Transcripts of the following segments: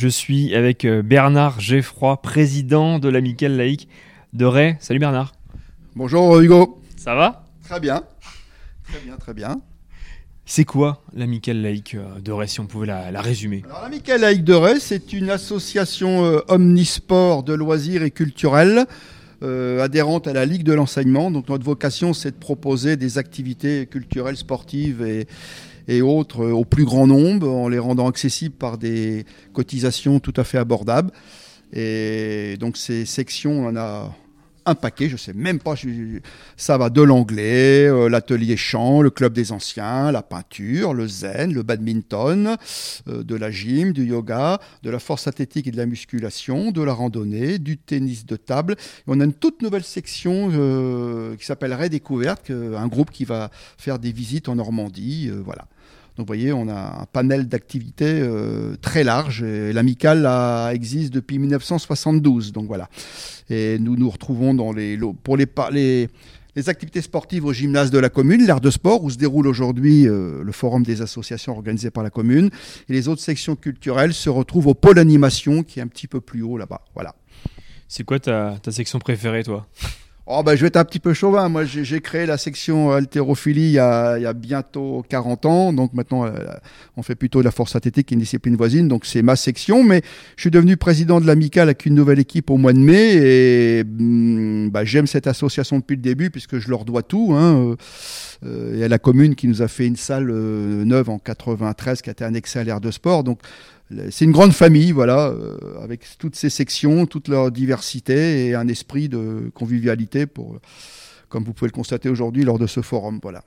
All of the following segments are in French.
Je suis avec euh, Bernard Geffroy, président de l'Amicale laïque de Ray. Salut Bernard. Bonjour Hugo. Ça va? Très bien. Très bien, très bien. C'est quoi l'Amicale laïque euh, de Ray, si on pouvait la, résumer? Alors l'Amicale laïque de Ray, c'est une association euh, omnisport de loisirs et culturels. adhérente à la Ligue de l'enseignement. Donc notre vocation, c'est de proposer des activités culturelles, sportives et, et autres euh, au plus grand nombre en les rendant accessibles par des cotisations tout à fait abordables. Et donc ces sections, on en a un paquet, je sais même pas, ça va de l'anglais, euh, l'atelier chant, le club des anciens, la peinture, le zen, le badminton, euh, de la gym, du yoga, de la force athlétique et de la musculation, de la randonnée, du tennis de table. on a une toute nouvelle section qui s'appelle Découverte, un groupe qui va faire des visites en Normandie, voilà. Donc vous voyez, on a un panel d'activités euh, très large. L'amicale existe depuis 1972. Donc voilà. Et nous nous retrouvons pour les, activités sportives au gymnase de la commune, l'aire de sport, où se déroule aujourd'hui euh, le forum des associations organisées par la commune. Et les autres sections culturelles se retrouvent au pôle animation, qui est un petit peu plus haut là-bas. Voilà. C'est quoi ta section préférée, toi? Oh ben, je vais être un petit peu chauvin. Moi, j'ai créé la section haltérophilie il y, a, il y, a, bientôt 40 ans. Donc maintenant, euh, on fait plutôt de la force athlétique, une discipline voisine. Donc c'est ma section. Mais je suis devenu président de l'amicale avec une nouvelle équipe au mois de mai. Et mm, bah, j'aime cette association depuis le début puisque je leur dois tout. Il y a la commune qui nous a fait une salle euh, neuve en 93 qui a été annexée à l'aire de sport. Donc c'est une grande famille, voilà, euh, avec toutes ces sections, toute leur diversité et un esprit de convivialité, pour, comme vous pouvez le constater aujourd'hui lors de ce forum. Voilà.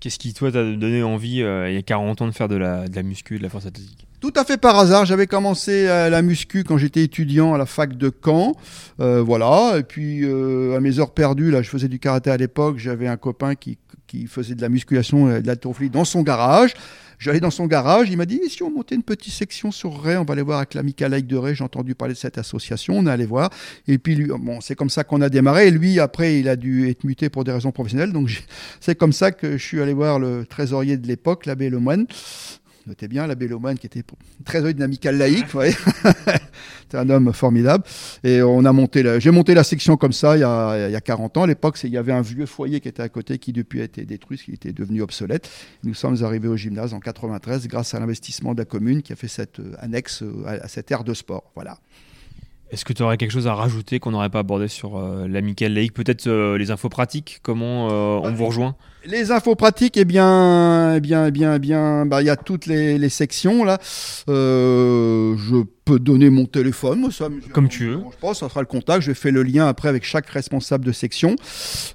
Qu'est-ce qui, toi, t'a donné envie, euh, il y a 40 ans, de faire de la, de la muscu, de la force athlétique? Tout à fait par hasard. J'avais commencé la muscu quand j'étais étudiant à la fac de Caen. Euh, voilà. Et puis, à mes heures perdues, là, je faisais du karaté à l'époque. J'avais un copain qui, qui faisait de la musculation et de la dans son garage. J'allais dans son garage, il m'a dit, si on montait une petite section sur Ray, on va aller voir avec l'amical Like de Ray, j'ai entendu parler de cette association, on est allé voir. Et puis, lui, bon, c'est comme ça qu'on a démarré. Et lui, après, il a dû être muté pour des raisons professionnelles. Donc, c'est comme ça que je suis allé voir le trésorier de l'époque, l'abbé Lemoine, Notez bien, l'abbé Loman, qui était très dynamical laïque, c'est un homme formidable. Et on a monté, j'ai monté la section comme ça il y a, il y a 40 ans. À l'époque, il y avait un vieux foyer qui était à côté, qui depuis a été détruit, qui était devenu obsolète. Nous sommes arrivés au gymnase en 93 grâce à l'investissement de la commune qui a fait cette euh, annexe euh, à cette aire de sport. Voilà. Est-ce que tu aurais quelque chose à rajouter qu'on n'aurait pas abordé sur euh, l'Amical Lake Peut-être euh, les infos pratiques, comment euh, on vous rejoint? Les infos pratiques, eh bien, eh bien, eh bien, eh bien, bah, il y a toutes les, sections là. je peux donner mon téléphone, ça, comme tu veux. Je pense, ça sera le contact. Je fais le lien après avec chaque responsable de section.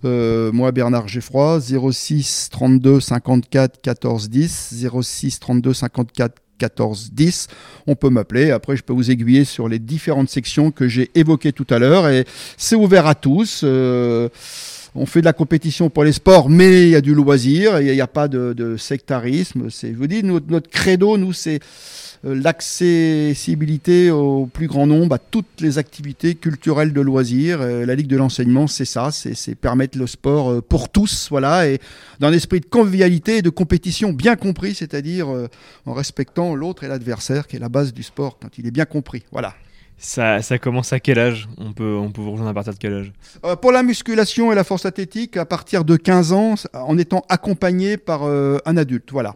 moi, Bernard Geffroy, 06 32 54 14 10, 06 32 54 14 10. On peut m'appeler. Après, je peux vous aiguiller sur les différentes sections que j'ai évoquées tout à l'heure. Et c'est ouvert à tous. Euh, on fait de la compétition pour les sports, mais il y a du loisir. Il n'y a, pas de, sectarisme. je vous dis, notre, notre credo, nous, c'est l'accessibilité au plus grand nombre à toutes les activités culturelles de loisirs. Euh, la Ligue de l'enseignement, c'est ça, c'est permettre le sport euh, pour tous, voilà, et dans un esprit de convivialité et de compétition bien compris, c'est-à-dire en respectant l'autre et l'adversaire, qui est la base du sport, quand il est bien compris. Voilà. Ça, ça, commence à quel âge? On peut, on peut vous rejoindre à partir de quel âge? Pour la musculation et la force athlétique, à partir de 15 ans, en étant accompagné par un adulte. Voilà.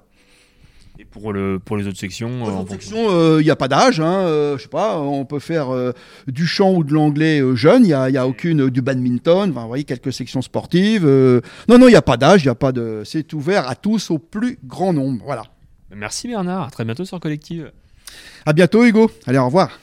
Pour, le, pour les autres sections Pour les autres sections, il euh, n'y a pas d'âge. Hein, euh, je sais pas, on peut faire euh, du chant ou de l'anglais jeune. Il n'y a, y a aucune du badminton. Vous voyez, quelques sections sportives. non, non, il n'y a pas d'âge. Il a pas de. C'est ouvert à tous, au plus grand nombre. Voilà. Merci Bernard. À très bientôt sur Collective. À bientôt Hugo. Allez, au revoir.